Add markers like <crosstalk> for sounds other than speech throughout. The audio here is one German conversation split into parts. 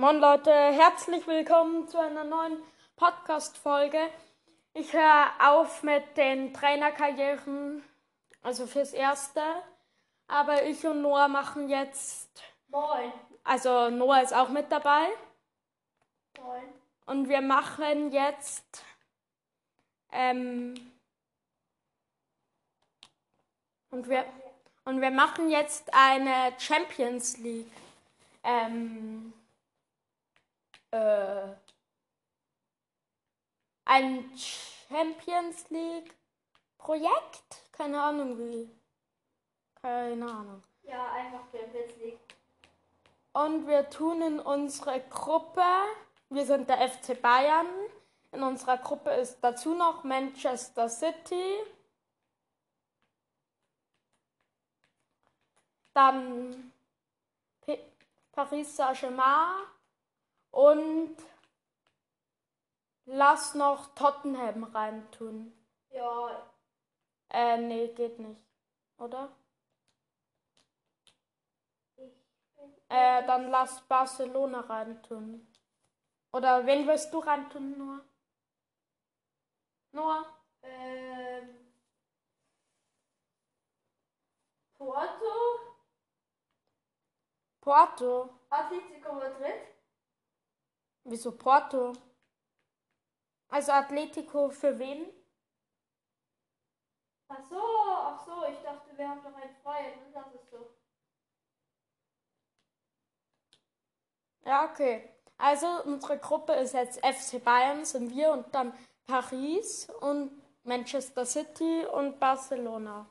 Moin Leute, herzlich willkommen zu einer neuen Podcast-Folge. Ich höre auf mit den Trainerkarrieren, also fürs Erste. Aber ich und Noah machen jetzt, Moin. also Noah ist auch mit dabei. Moin. Und wir machen jetzt, ähm, und wir, und wir machen jetzt eine Champions League. Ähm, äh, ein Champions League Projekt? Keine Ahnung wie. Keine Ahnung. Ja, einfach Champions League. Und wir tun in unsere Gruppe, wir sind der FC Bayern. In unserer Gruppe ist dazu noch Manchester City. Dann Paris Saint-Germain und lass noch Tottenham reintun. Ja, Äh, nee, geht nicht. Oder? Äh, dann lass Barcelona reintun. Oder wen willst du reintun, Noah? Noah? Ähm. Porto, Porto. Atletico Madrid. Wieso Porto? Also Atletico für wen? Ach so, ach so, ich dachte, wir haben noch einen freien. ne? Das ist so. Ja, okay. Also unsere Gruppe ist jetzt FC Bayern, sind wir und dann Paris und Manchester City und Barcelona.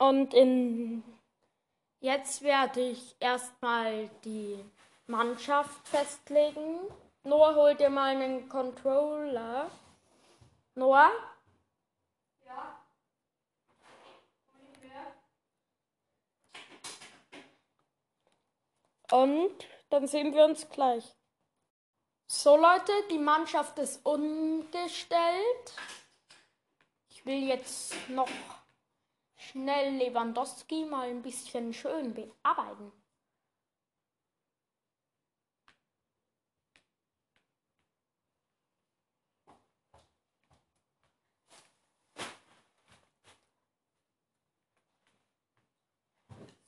Und in jetzt werde ich erstmal die Mannschaft festlegen. Noah, hol dir mal einen Controller. Noah? Ja. Und dann sehen wir uns gleich. So Leute, die Mannschaft ist umgestellt. Ich will jetzt noch schnell Lewandowski mal ein bisschen schön bearbeiten.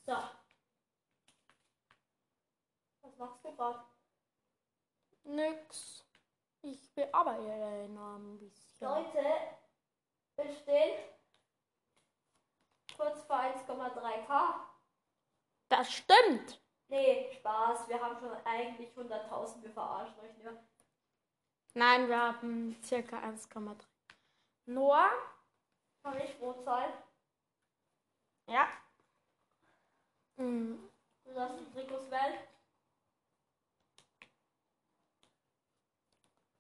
So. Was machst du gerade? Nix. Ich bearbeite noch ein bisschen. Leute, es kurz vor 1,3k. Das stimmt. Nee, Spaß. Wir haben schon eigentlich 100.000. Wir verarschen euch nur. Nein, wir haben circa 1,3. Noah? Kann ich rot sein? Ja. Hm. Du darfst die Trikots wählen.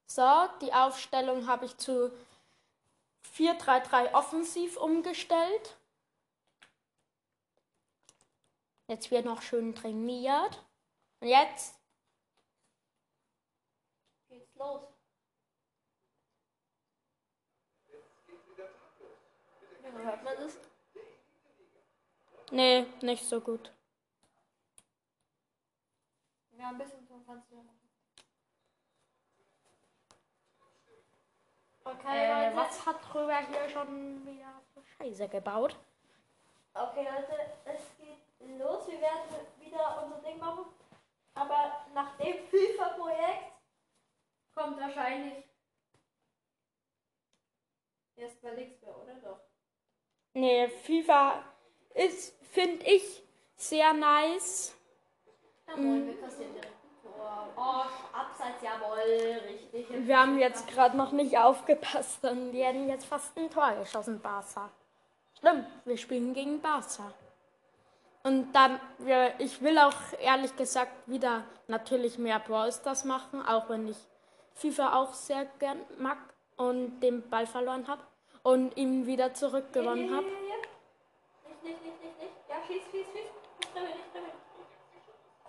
So, die Aufstellung habe ich zu 4-3-3 offensiv umgestellt. Jetzt wird noch schön trainiert. Und jetzt? Geht's los. Ja, hört man das? Nee, nicht so gut. Ja, ein bisschen so ja machen. Okay, Äh, Leute. was hat drüber hier schon wieder für Scheiße gebaut? Okay, Leute, es geht los. Wir werden wieder unser Ding machen. Aber nach dem FIFA-Projekt kommt wahrscheinlich erstmal nichts mehr, oder doch? Nee, FIFA ist, finde ich, sehr nice. Ja, moin, wir kassieren direkt ein Tor. Oh, abseits, jawohl, richtig. Wir haben jetzt gerade noch nicht aufgepasst, dann werden jetzt fast ein Tor geschossen, Barca. Stimmt, wir spielen gegen Barca. Und dann, ich will auch ehrlich gesagt wieder natürlich mehr Brawl Stars machen, auch wenn ich FIFA auch sehr gern mag und den Ball verloren habe und ihn wieder zurückgewonnen habe. Nicht, nicht, nicht, nicht. Ja, schieß, schieß, schieß.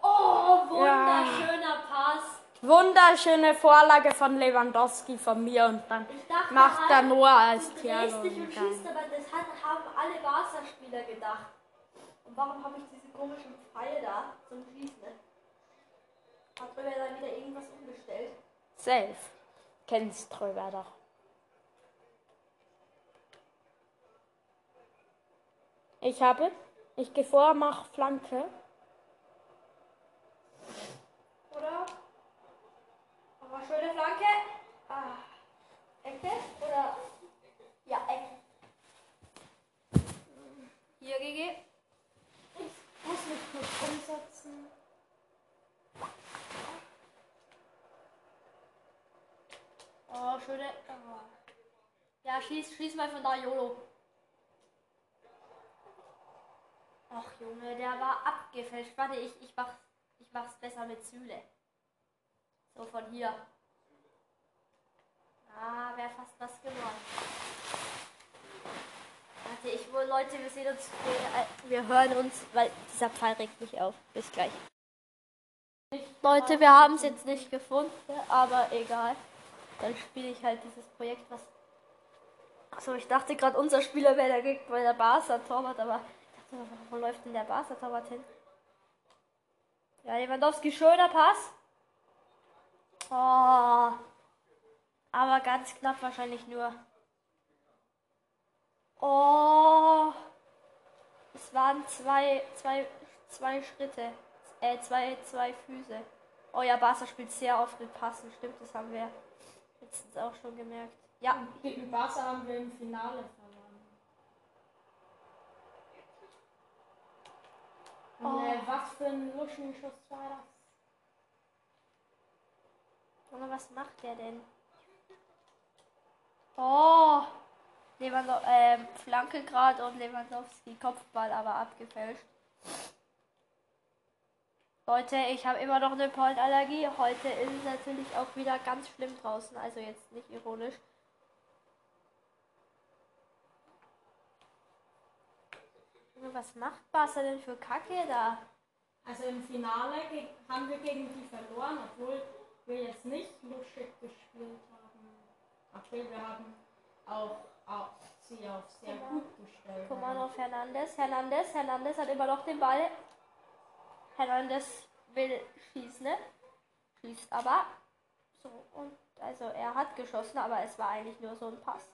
Oh, wunderschöner Pass. Wunderschöne Vorlage von Lewandowski von mir und dann dachte macht halt, er nur als du Thiago. drehst dich und schießt, aber das haben alle Barca-Spieler gedacht. Und warum habe ich diese komischen Pfeile da zum Schießen? Hat drüber dann wieder irgendwas umgestellt? Safe. Kennst drüber doch. Ich habe, ich gehe vor, mach Flanke. Oder? Aber schöne Flanke. Ah. Ecke? Oder? Ja, Ecke. Hier, GG. Muss mich kurz umsetzen. Oh, schöne. Oh. Ja, schieß, schieß mal von da, YOLO. Ach Junge, der war abgefälscht. Warte, ich, ich, mach's, ich mach's besser mit Süle. So von hier. Ah, wäre fast was geworden. Warte, ich wohl, Leute, wir sehen uns. Wir, äh, wir hören uns, weil dieser Pfeil regt mich auf. Bis gleich. Leute, wir haben es jetzt nicht gefunden, aber egal. Dann spiele ich halt dieses Projekt, was. Achso, ich dachte gerade, unser Spieler wäre der Gegner bei der Barca Torwart, aber ich dachte, wo läuft denn der Barca Torwart hin? Ja, Lewandowski, schöner Pass. Oh. Aber ganz knapp wahrscheinlich nur. Oh. Es waren zwei, zwei, zwei Schritte. Äh, zwei, zwei Füße. Oh ja, Barca spielt sehr oft mit Passen. Stimmt, das haben wir letztens auch schon gemerkt. Ja, Gegen Barca haben wir im Finale verloren. Und, Oh. äh, was für ein Luschenschuss war das? Junge, was macht der denn? Oh! Lewandow ähm, Flanke gerade und Lewandowski Kopfball aber abgefälscht. Leute, ich habe immer noch eine Pollenallergie. Heute ist es natürlich auch wieder ganz schlimm draußen. Also jetzt nicht ironisch. Was macht Barca denn für Kacke da? Also im Finale haben wir gegen die verloren, obwohl wir jetzt nicht luschig gespielt haben. Okay, wir haben auch, auf sehr gut gestellt. Comano Fernandes. Hernandez. Hernandez hat immer noch den Ball. Hernandez will schießen, ne? Schießt aber. So, und also er hat geschossen, aber es war eigentlich nur so ein Pass.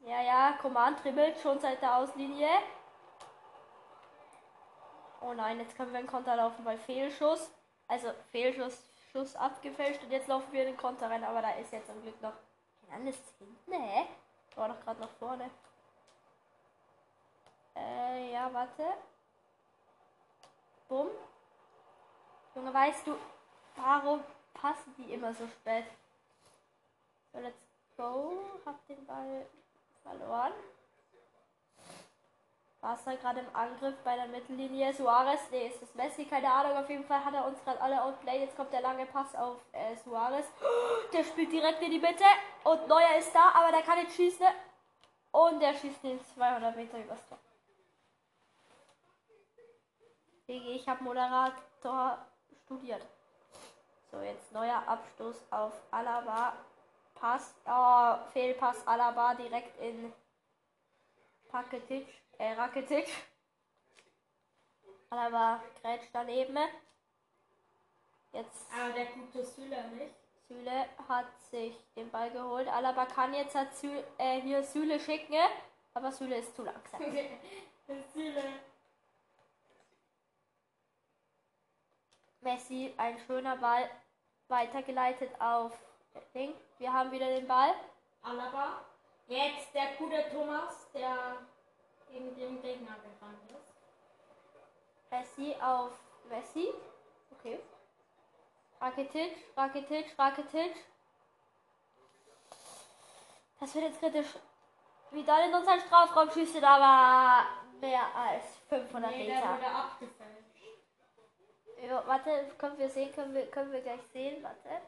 Ja, ja, Command dribbelt schon seit der Auslinie. Oh nein, jetzt können wir einen Konter laufen bei Fehlschuss. Also Fehlschuss, Schuss abgefälscht und jetzt laufen wir den Konter rein, aber da ist jetzt zum Glück noch Hernandez hinten, hä? War doch gerade noch vorne. Äh, ja, warte. Bumm. Junge, weißt du, warum passen die immer so spät? So, let's go. Hab den Ball verloren. Barca gerade im Angriff bei der Mittellinie. Suarez, nee, ist das Messi, keine Ahnung. Auf jeden Fall hat er uns gerade alle outplayed. Jetzt kommt der lange Pass auf äh, Suarez. Der spielt direkt in die Mitte. Und Neuer ist da, aber der kann nicht schießen. Und der schießt den 200 Meter übers Tor. Ich habe Moderator studiert. So, jetzt neuer Abstoß auf Alaba. Pass, oh, Fehlpass Alaba direkt in Paketic, äh, Rakitic. Alaba grätscht daneben. Jetzt Aber der gute Süle nicht. Süle hat sich den Ball geholt. Alaba kann jetzt hat Süle, äh, hier Süle schicken, aber Süle ist zu langsam. <laughs> Süle. Messi, ein schöner Ball weitergeleitet auf Ding. Wir haben wieder den Ball. Alaba. Jetzt der gute Thomas, der gegen den Gegner gerannt ist. Messi auf Messi. Okay. Rakitic, Rakitic, Rakitic. Das wird jetzt kritisch. Vidal in unseren Strafraum schießt, aber mehr als 500 Nee, der Meter. wurde abgefälscht. Ja, warte, können wir sehen, können wir, können wir gleich sehen, warte.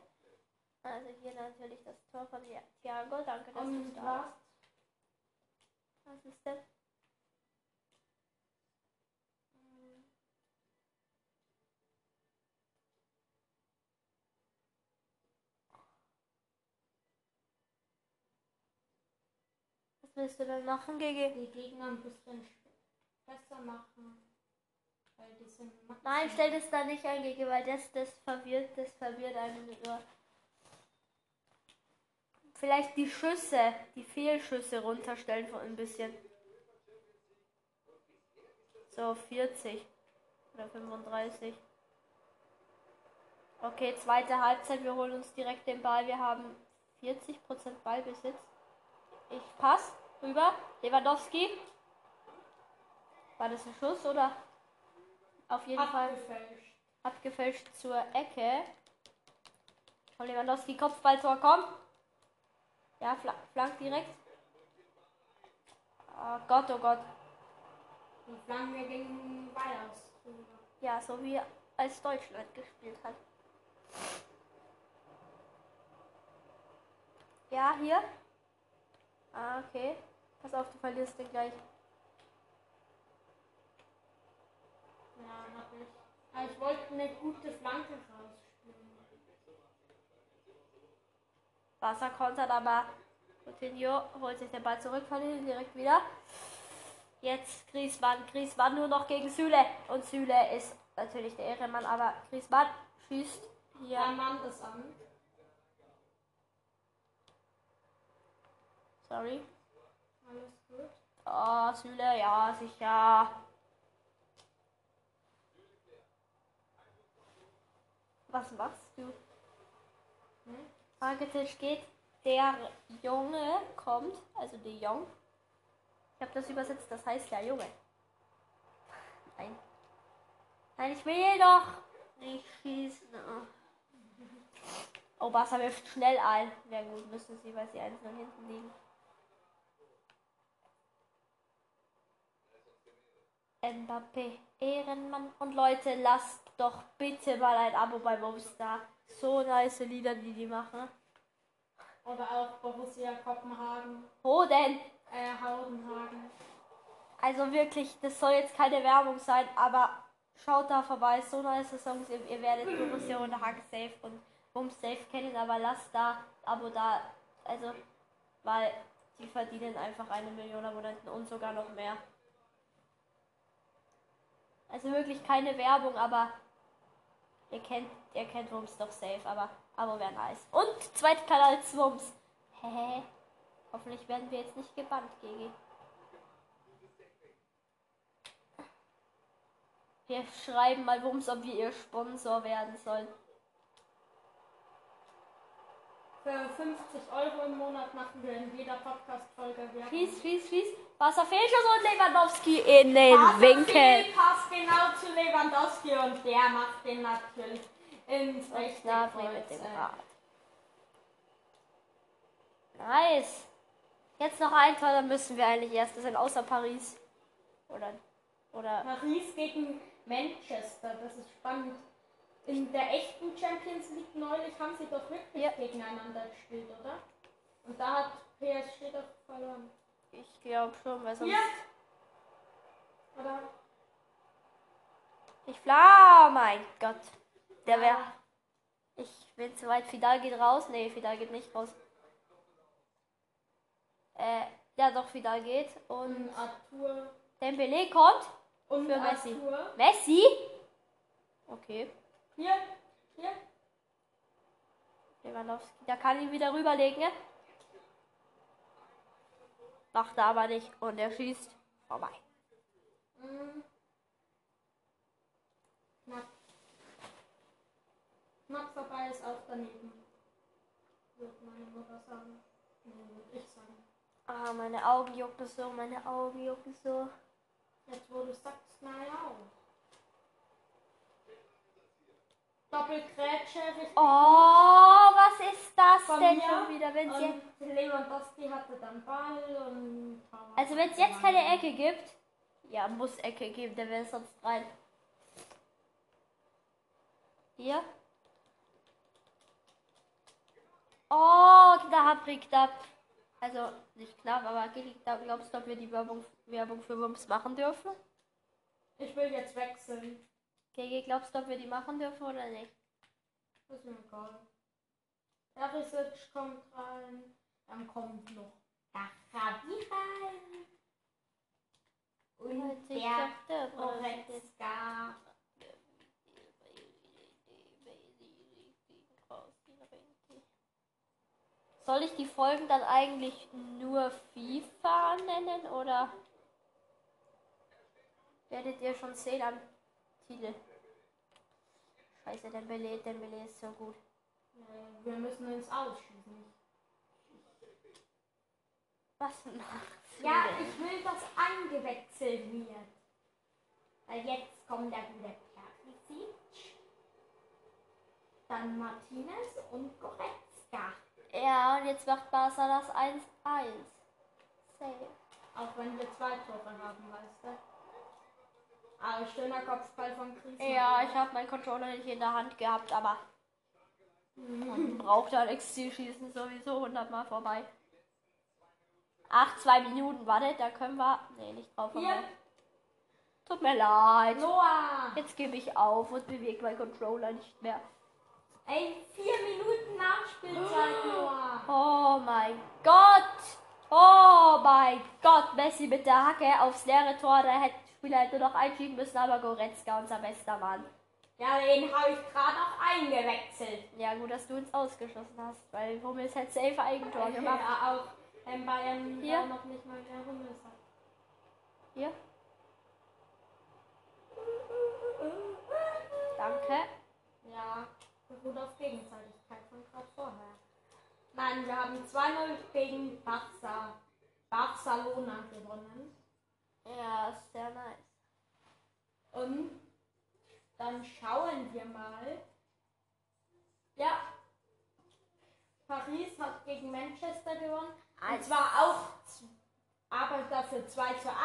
Also hier natürlich das Tor von Thiago, danke, dass du Und da was? Was ist denn? Willst du denn machen, GG? Die Gegner ein bisschen besser machen. Weil die sind Nein, stell das da nicht ein, GG, weil das, das verwirrt, das verwirrt einen nur. Vielleicht die Schüsse, die Fehlschüsse runterstellen von ein bisschen. So, 40 oder 35. Okay, zweite Halbzeit. Wir holen uns direkt den Ball. Wir haben 40% Ballbesitz. Ich pass rüber. Lewandowski. War das ein Schuss oder? Auf jeden Fall abgefälscht. abgefälscht zur Ecke. Von Lewandowski Kopfballtor kommt. Ja, fla flank direkt. Oh Gott, oh Gott. Die Flanke ging weit aus. Ja, so wie als Deutschland gespielt hat. Ja, hier. Ah, okay. Pass auf, du verlierst den gleich. Ja, noch nicht. Aber ich wollte eine gute Flanke rausspielen. Wasser kontert, aber Coutinho holt sich den Ball zurück von hinten direkt wieder. Jetzt Griesmann. Griesmann nur noch gegen Süle. Und Süle ist natürlich der Ehrenmann, aber Griesmann schießt Der hier. Mann ist an. Sorry. Alles gut. Oh, Süle, ja, sicher. Was machst du? Hm? Fragetisch geht. Der Junge kommt, also der Jung. Ich habe das übersetzt, das heißt der Junge. Nein. Nein, ich will doch nicht schießen. Oh, Barca wirft schnell ein. Ja gut, müssen sie, weil sie eins nach hinten liegen. Mbappé, Ehrenmann. Und Leute, lasst doch bitte mal ein Abo bei Mobstar. So nice Lieder, die die machen. Oder auch Borussia Kopenhagen. Wo denn? Äh, Haudenhagen. Also wirklich, das soll jetzt keine Werbung sein, aber schaut da vorbei. So nice Songs. Ihr, ihr werdet Borussia und Hack Safe und Bum Safe kennen, aber lasst da ein Abo da. Also, weil die verdienen einfach eine Million Abonnenten und sogar noch mehr. Also wirklich keine Werbung, aber ihr kennt, ihr kennt Wumms doch safe, aber Abo wäre nice. Und zweiter Kanal Wumms. <laughs> Hä? Hoffentlich werden wir jetzt nicht gebannt, Gigi. Wir schreiben mal Wumms, ob wir ihr Sponsor werden sollen. Für 50 Euro im Monat machen wir in jeder Podcast-Folge Werbung. Schieß, schieß, schieß. Wasser Fehlschuss und Lewandowski in den Winkel. Pass genau zu Lewandowski und der macht den natürlich ins rechte mit dem äh. Rad. Nice. Jetzt noch ein Tor, dann müssen wir eigentlich erst. Das sind außer Paris. Oder. Oder. Paris gegen Manchester, das ist spannend. In der echten Champions League neulich haben sie doch wirklich Ja. gegeneinander gespielt, oder? Und da hat PSG doch verloren. Ich glaube schon, weil sonst. Ja. Oder? Ich fla, mein Gott. Der wäre. Ich bin zu weit. Fidal geht raus. Nee, Fidal geht nicht raus. Äh, ja doch, Fidal geht. Und Und Arthur. Dembele kommt. Und Für Messi. Arthur. Messi? Okay. Hier, hier. Lewandowski. Da kann ihn wieder rüberlegen. ne? Macht er aber nicht. Und er schießt vorbei. Mm. Knapp. Knapp vorbei ist auch daneben. Würde meine Mutter sagen. Nee, würde ich sagen. Ah, meine Augen jucken so, meine Augen jucken so. Jetzt wo du sagst, naja auch. Doppelgrätsche, Oh, was ist das Von denn mir? schon wieder? Wenn's jetzt, Und Lewandowski hatte dann Ball und... also wenn es jetzt keine Ecke gibt, ja, muss Ecke geben, der wäre sonst rein. Hier. Oh, knapp, knapp. Also nicht knapp, aber Gilly, glaubst du, ob wir die Werbung, Werbung für Wumms machen dürfen? Ich will jetzt wechseln. GG, glaubst du, ob wir die machen dürfen oder nicht? Ist mir egal. Perisic kommt rein. Dann kommt noch Kachavira. Und Ich der dachte, Goretzka. Soll ich die Folgen dann eigentlich nur FIFA nennen oder werdet ihr schon sehen am Titel? Scheiße, Dembele, Dembele ist so gut. Wir müssen uns ausschießen. Was machst Ja, ich will, dass eingewechselt wird. Weil jetzt kommt der gute Perisic. Dann Martinez und Goretzka. Ja, und jetzt macht Barca das 1-1. Safe. Auch wenn wir zwei Tore haben, weißt du. Aber schöner Kopfball von Chris. Ja, ich habe meinen Controller nicht in der Hand gehabt, aber man <laughs> braucht halt Exilschießen sowieso 100 Mal vorbei. Ach, zwei Minuten, warte, da können wir. Nee, nicht drauf. Hier. Tut mir leid. Noah. Jetzt gebe ich auf und bewege meinen Controller nicht mehr. Ey, vier Minuten Nachspielzeit, Noah. Oh mein Gott! Oh mein Gott! Messi mit der Hacke aufs leere Tor. Da hätte Spieler hätte noch einschieben müssen, aber Goretzka, unser bester Mann. Ja, den habe ich gerade noch eingewechselt. Ja, gut, dass du uns ausgeschossen hast, weil Hummels hätte safe Eigentor gemacht. Ja, auch wenn Bayern Hier. noch nicht mal der Hummels hat. Hier. Danke. Ja, beruht auf Gegenseitigkeit von gerade vorher. Nein, wir haben 2-0 gegen Barca, Barcelona gewonnen. Ja, ist sehr nice. Und dann schauen wir mal. Ja, Paris hat gegen Manchester gewonnen. Und zwar auch, aber dafür 2 zu 1.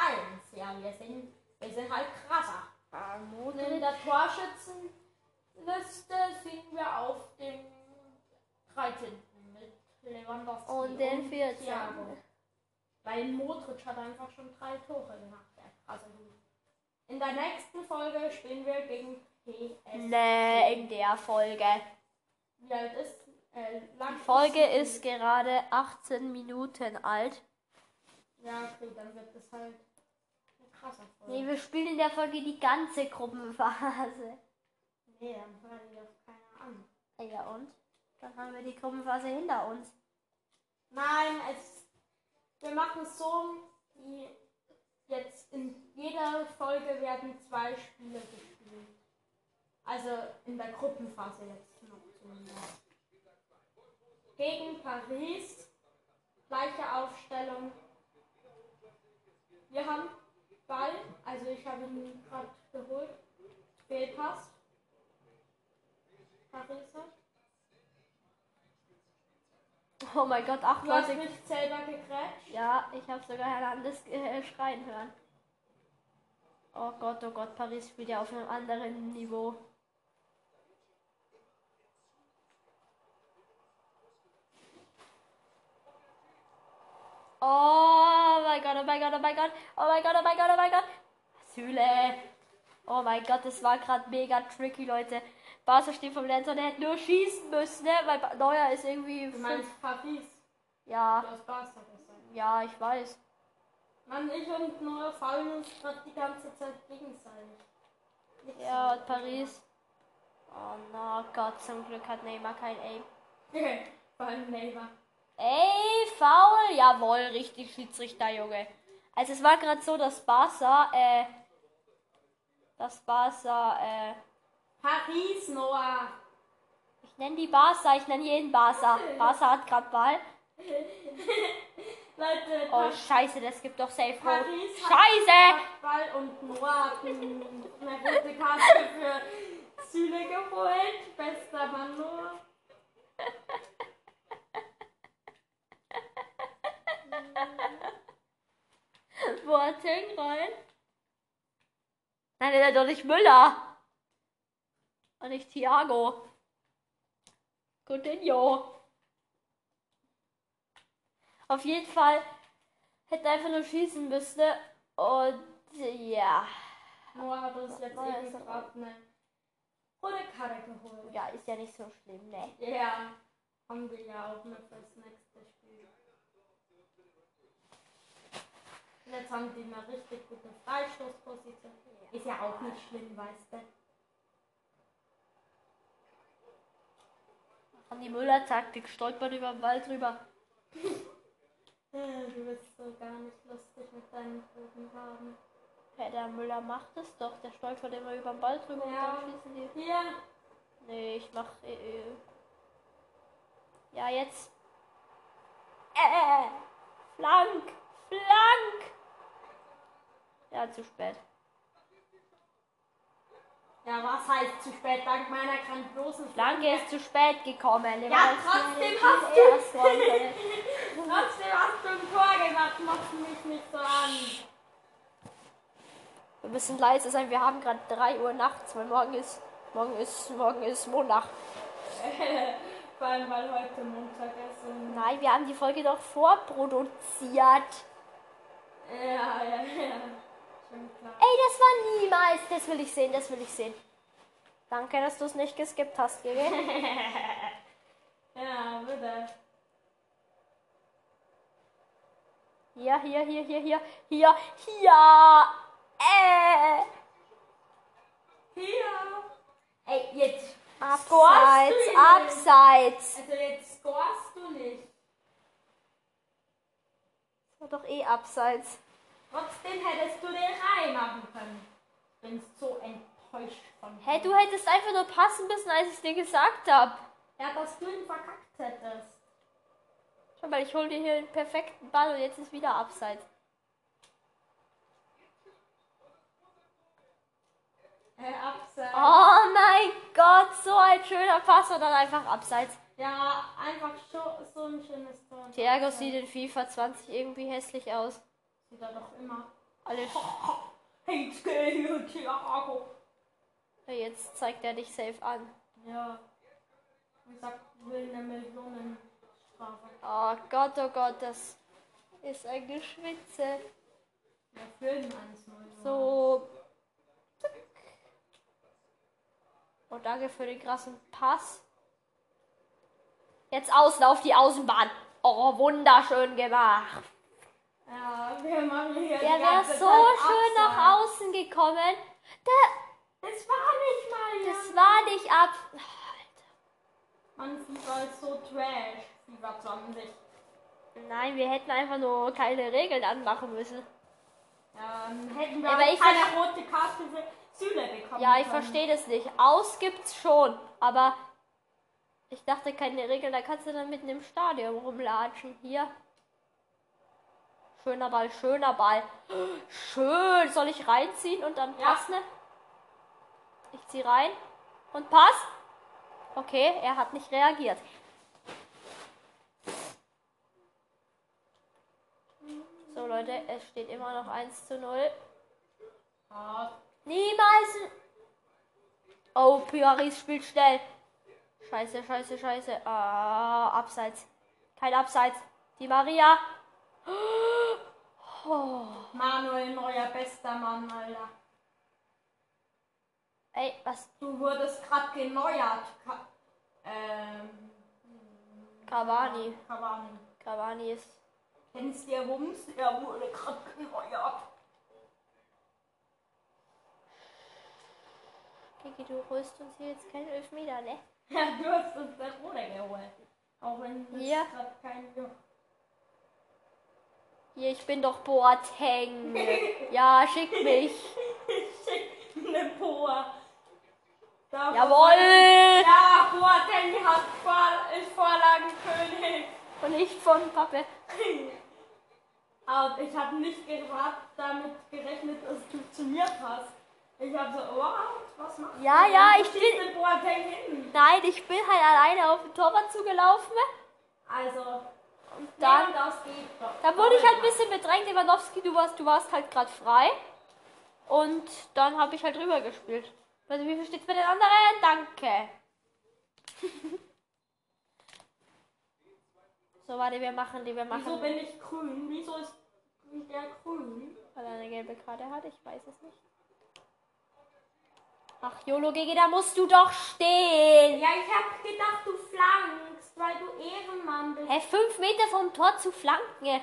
Ja, wir sind, wir sind halt krasser. Und in der Torschützenliste sind wir auf dem 13. mit Lewandowski Und den 14. Thiago. Weil Modric hat einfach schon drei Tore gemacht. Krasse Dude. In der nächsten Folge spielen wir gegen PS. Nee, in der Folge. Wie alt ist? Äh, lang Die Folge ist gerade 18 Minuten alt. Ja, okay, dann wird es halt ein krasser Folge. Nee, wir spielen in der Folge die ganze Gruppenphase. Nee, dann hören die das keiner an. Ja und? Dann haben wir die Gruppenphase hinter uns. Nein, es, wir machen es so, die jetzt in jeder Folge werden zwei Spiele gespielt. Also in der Gruppenphase jetzt noch zumindest. Gegen Paris, gleiche Aufstellung. Wir haben Ball, also ich habe ihn gerade geholt. Fehlpass. Paris hat. Oh mein Gott, acht Du hast Leute. mich selber gegrätscht. Ja, ich habe sogar Hernandez äh, schreien hören. Oh Gott, oh Gott, Paris spielt ja auf einem anderen Niveau. Oh mein Gott, oh mein Gott, oh mein Gott, oh mein Gott, oh mein Gott, oh mein Gott. Süle. Oh mein Gott, das war gerade mega tricky, Leute. Barca steht vom Lenz und er hätte nur schießen müssen, ne? Weil Neuer ist irgendwie. Du meinst Paris. Ja, Du hast Barca gesagt. ja, ich weiß. Mann, ich und Noah faulen uns gerade die ganze Zeit gegenseitig. Nicht Ja, und Paris. Oh no, Gott, zum Glück hat Neymar kein Aim. Vor allem Neymar. Ey, faul! Jawohl, richtig Schiedsrichter, Junge. Also es war gerade so, dass Barca, äh, das Barca, äh, Paris, Noah. ich nenne die Barca, ich nenne jeden Barca. Barca hat gerade Ball. <laughs> Leute, Oh, scheiße, das gibt doch Safe. Paris hat- Scheiße! hat Ball und Noah hat ein- eine rote Karte für Süle geholt. Bester Mann, Noah. <laughs> Boateng rein. Nein, der ist doch nicht Müller. Und nicht Thiago. Coutinho. Auf jeden Fall hätte einfach nur schießen müssen. Und ja. Noah hat uns jetzt eben gerade eine rote Karte geholt. Ja, ist ja nicht so schlimm, ne? Ja, haben wir ja auch noch fürs nächste Spiel. Jetzt haben die eine richtig gute Freistoßposition. Ist ja auch nicht schlimm, weißt du. An die Müller-Taktik stolpert über den Ball drüber. Äh, <laughs> Du bist so gar nicht lustig mit deinen Bogen haben. Ja, der Müller macht es doch. Der stolpert immer über den Ball drüber Ja. und dann schießen die. Hier, Nee, ich mach. Äh, äh. Ja, jetzt. Äh, Flank! Flank! Ja, zu spät. Ja, was heißt zu spät? Dank meiner grandiosen Flanke ist zu spät gekommen. Ja, trotzdem hast du. <laughs> Trotzdem hast du ein Tor gemacht, machst mich nicht so an. Wir müssen leise sein. Wir haben gerade 3 Uhr nachts, weil morgen ist. Morgen ist. Morgen ist Montag. <laughs> Vor allem, weil heute Montag ist und... Nein, wir haben die Folge doch vorproduziert. Ja, ja, ja. Ey, das war niemals. Das will ich sehen, das will ich sehen. Danke, dass du es nicht geskippt hast, Gigi. <laughs> Ja, bitte. Hier, hier, hier, hier, hier, hier, hier. Äh. Hier. Ey, jetzt Abseits, abseits. Also jetzt scorest du nicht. War doch eh abseits. Trotzdem hättest du den reinmachen können. Ich bin so enttäuscht von Hey, dir. du hättest einfach nur passen müssen, als ich es dir gesagt habe. Ja, dass du ihn verkackt hättest. Schau mal, ich hol dir hier den perfekten Ball und jetzt ist wieder abseits. Äh, abseits. Oh mein Gott, so ein schöner Pass und dann einfach abseits. Ja, einfach so, so ein schönes Tor. Thiago sieht in FIFA 20 irgendwie hässlich aus. Er doch immer. Alle Hey, Thiago, Thiago. jetzt zeigt er dich safe an. Ja. Ich sag, will eine Millionenstrafe. Oh Gott, oh Gott, das ist ein Geschwitze. Wir filmen 1-0. So. Zack. Und danke für den krassen Pass. Jetzt außen auf die Außenbahn. Oh, wunderschön gemacht. Ja, wir machen hier Der wäre ganze so schön nach außen gekommen. Der, Das war nicht mal, das war nicht ab. Mann, FIFA ist so trash. FIFA 20. Nein, wir hätten einfach nur keine Regeln anmachen müssen. Ja, dann hätten wir aber keine rote Karte für Süle bekommen. Ja, ich verstehe das nicht. Aus gibt's schon, aber ich dachte keine Regeln, da kannst du dann mitten im Stadion rumlatschen. Hier. Schöner Ball, schöner Ball. Schön. Soll ich reinziehen und dann Ja. passen? Ich zieh rein und pass. Okay, er hat nicht reagiert. So Leute, es steht immer noch 1 zu 0. Ah, Niemals. Oh, Paris spielt schnell. Scheiße, scheiße, scheiße. Ah, abseits. Kein Abseits. Die Maria. Oh. <gasps> Manuel Neuer, bester Mann, Alter. Ey, was? Du wurdest gerade geneuert. Ka ähm, Cavani. Cavani. Cavani ist. Kennst du der Wumms? Er wurde gerade geneuert. Kiki, du holst uns hier jetzt keinen Elfmeter, ne? Ja, du hast uns der Rolle geholt. Auch wenn das Ja. gerade kein. Hier, ich bin doch Boateng. <laughs> ja, schick mich. Schick eine Poa. Da- Jawohl. Ja, Boateng hat Vor ist Vorlagenkönig. Und nicht von Pappe. <laughs> Aber ich habe nicht gerade damit gerechnet, dass du zu mir passt. Ich habe so, wow, was machst du? Ja, ja, ich bin bin- mit Boateng hin. Nein, ich bin halt alleine auf den Torwart zugelaufen. Also, Und dann. Lewandowski. Da wurde ich halt ein bisschen bedrängt, Lewandowski, du warst, du warst halt gerade frei. Und dann habe ich halt rüber gespielt. Also wie viel steht's bei den anderen? Danke. <laughs> so, warte, wir machen die, wir Wieso machen. bin ich grün? Wieso ist der grün? Weil er eine gelbe Karte hat, ich weiß es nicht. Ach, YOLO GG, da musst du doch stehen. Ja, ich habe gedacht, du flankst, weil du Ehrenmann bist. Hä, fünf Meter vom Tor zu flanken. Ja,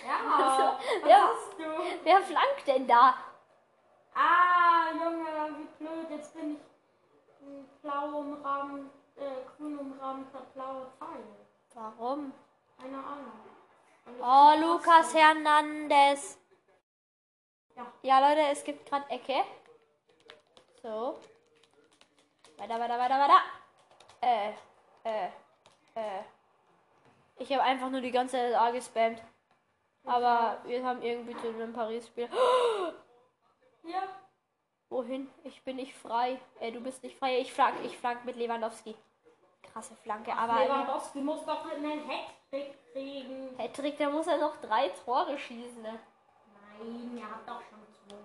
was Ja. hast du? Wer flankt denn da? Ah, Junge, wie blöd. Jetzt bin ich ein blau umrahmt, äh, grün umrahmter blauer Pfeil. Warum? Keine Ahnung. Oh, Lukas Hernandez. Ja. Ja, Leute, es gibt gerade Ecke. So. Weiter, weiter, weiter, weiter. Äh, äh, äh. Ich habe einfach nur die ganze Zeit A gespammt. Aber wir haben irgendwie zu einem Paris-Spiel. <gasps> Hier. Wohin? Ich bin nicht frei. Äh, du bist nicht frei. Ich flank, ich flank mit Lewandowski. Krasse Flanke, aber Lewandowski muss doch einen Hattrick kriegen. Patrick, der muss ja noch drei Tore schießen. Ne? Nein, er hat doch schon zwei.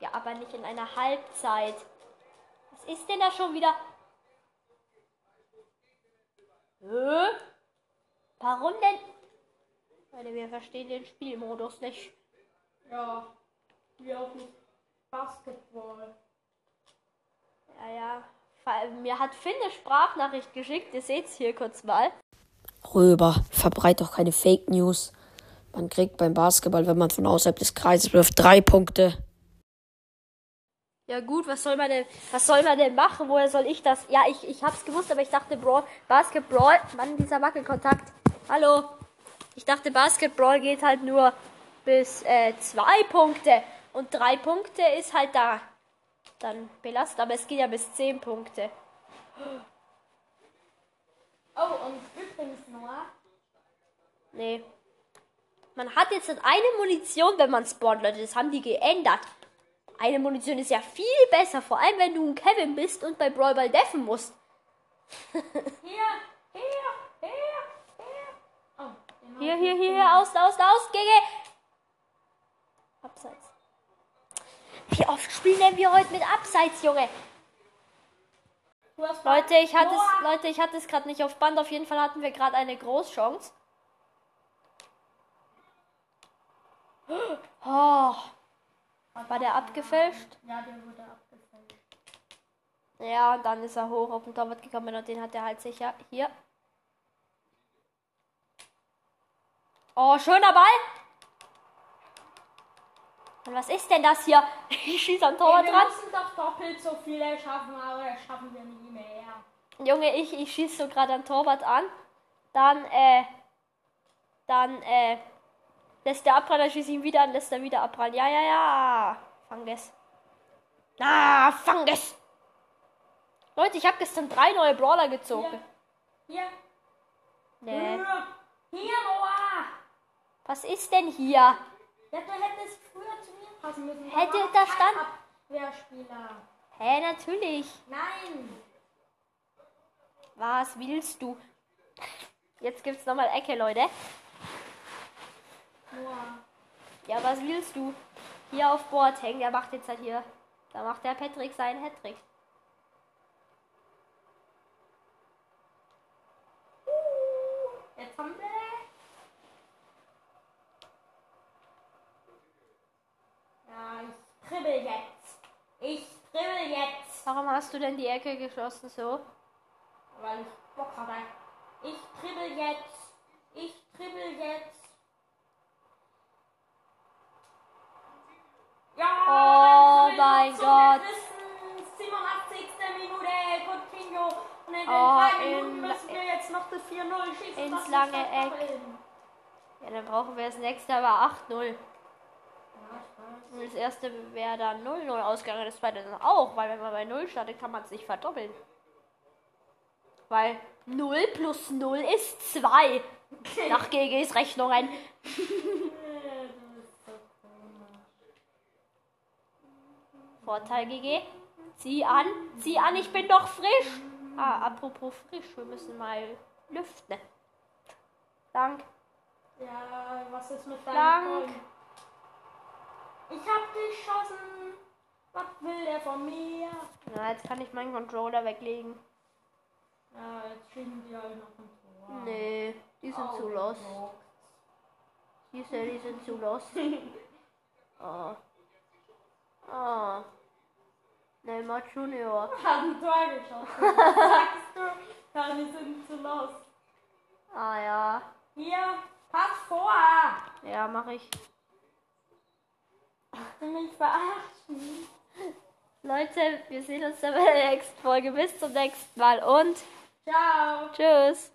Ja, aber nicht in einer Halbzeit. Ist denn da schon wieder? Hä? Warum denn? Leute, wir verstehen den Spielmodus nicht. Ja, wie auch nicht Basketball. Ja, ja. Mir hat Finn eine Sprachnachricht geschickt. Ihr seht's hier kurz mal. Röber, verbreit doch keine Fake News. Man kriegt beim Basketball, wenn man von außerhalb des Kreises wirft, drei Punkte. Ja gut, was soll man denn, was soll man denn machen? Woher soll ich das? Ja, ich, ich hab's gewusst, aber ich dachte Brawl, Basketball, Mann, dieser Wackelkontakt. Hallo. Ich dachte Basketball geht halt nur bis äh, zwei Punkte und drei Punkte ist halt da dann belastet, aber es geht ja bis zehn Punkte. Oh, und übrigens, Noah, Nee. Man hat jetzt eine Munition, wenn man spawnt, Leute. Das haben die geändert. Eine Munition ist ja viel besser, vor allem wenn du ein Kevin bist und bei Brawl Ball deffen musst. <laughs> hier, hier, hier, hier. Oh, Hier, hier, hier, hier, aus, aus, aus, Gege. Abseits. Wie oft spielen denn wir heute mit Abseits, Junge? Leute, ich hatte es. Leute, ich hatte es gerade nicht auf Band. Auf jeden Fall hatten wir gerade eine Großchance. <gasps> Oh. War der abgefälscht? Ja, der wurde abgefälscht. Ja, und dann ist er hoch auf den Torwart gekommen und den hat er halt sicher. Hier. Oh, schöner Ball. Und was ist denn das hier? <laughs> Ich schieße am Torwart wir dran. müssen doch doppelt so viele schaffen, aber das schaffen wir nie mehr. Junge, ich, ich schieße so gerade am Torwart an. Dann, äh, dann, äh, lässt der abprallen, dann schieße ich ihn wieder an, lässt er wieder abprallen. Ja, ja, ja. Fang das. Na, fang das. Leute, ich habe gestern drei neue Brawler gezogen. Hier, Nee. hier, hier, Noah. Was ist denn hier? Ja, du hättest früher zu mir passen müssen. Hätte da stand- Abwehrspieler. Hä, natürlich. Nein. Was willst du? Jetzt gibt's nochmal Ecke, Leute. Ja, was willst du? Hier auf Boateng, der macht jetzt halt hier. Da macht der Patrick seinen Hattrick. Jetzt haben wir. Ja, ich dribbel jetzt. Ich dribbel jetzt. Warum hast du denn die Ecke geschossen so? Weil ich Bock hatte. Ich dribbel jetzt. Ich dribbel jetzt. Ja, Oh mein Gott. letzten 87. Minute. Coutinho. Und in den Oh, drei Minuten in- müssen wir jetzt noch das 4-0 schießen. ins lange verdoppeln. Ja, dann brauchen wir das nächste aber 8-0. Ja, ich weiß. Und das erste wäre dann 0-0 ausgegangen, das zweite dann auch, weil wenn man bei 0 startet, kann man es nicht verdoppeln. Weil 0 plus 0 ist 2. Nach GGs Rechnungen. <laughs> Äh, Du bist so komisch. Vorteil GG. Zieh an, zieh an, ich bin doch frisch. Ah, apropos frisch, wir müssen mal lüften. Dank. Ja, was ist mit Dank. deinem Freund? Ich hab geschossen. Was will der von mir? Na, jetzt kann ich meinen Controller weglegen. Ja, jetzt kriegen die halt noch Tor. Nee, die sind Oh, zu los. Diese, die sind zu los. Oh. <laughs> Oh. Neymar Junior. Hat ein Tor geschossen. Was sagst du? Ja, die sind zu los. Ah ja. Hier, pass vor. Ja, mache ich. Du mich verarschen. <laughs> Leute, wir sehen uns dann bei der nächsten Folge. Bis zum nächsten Mal und Ciao. tschüss.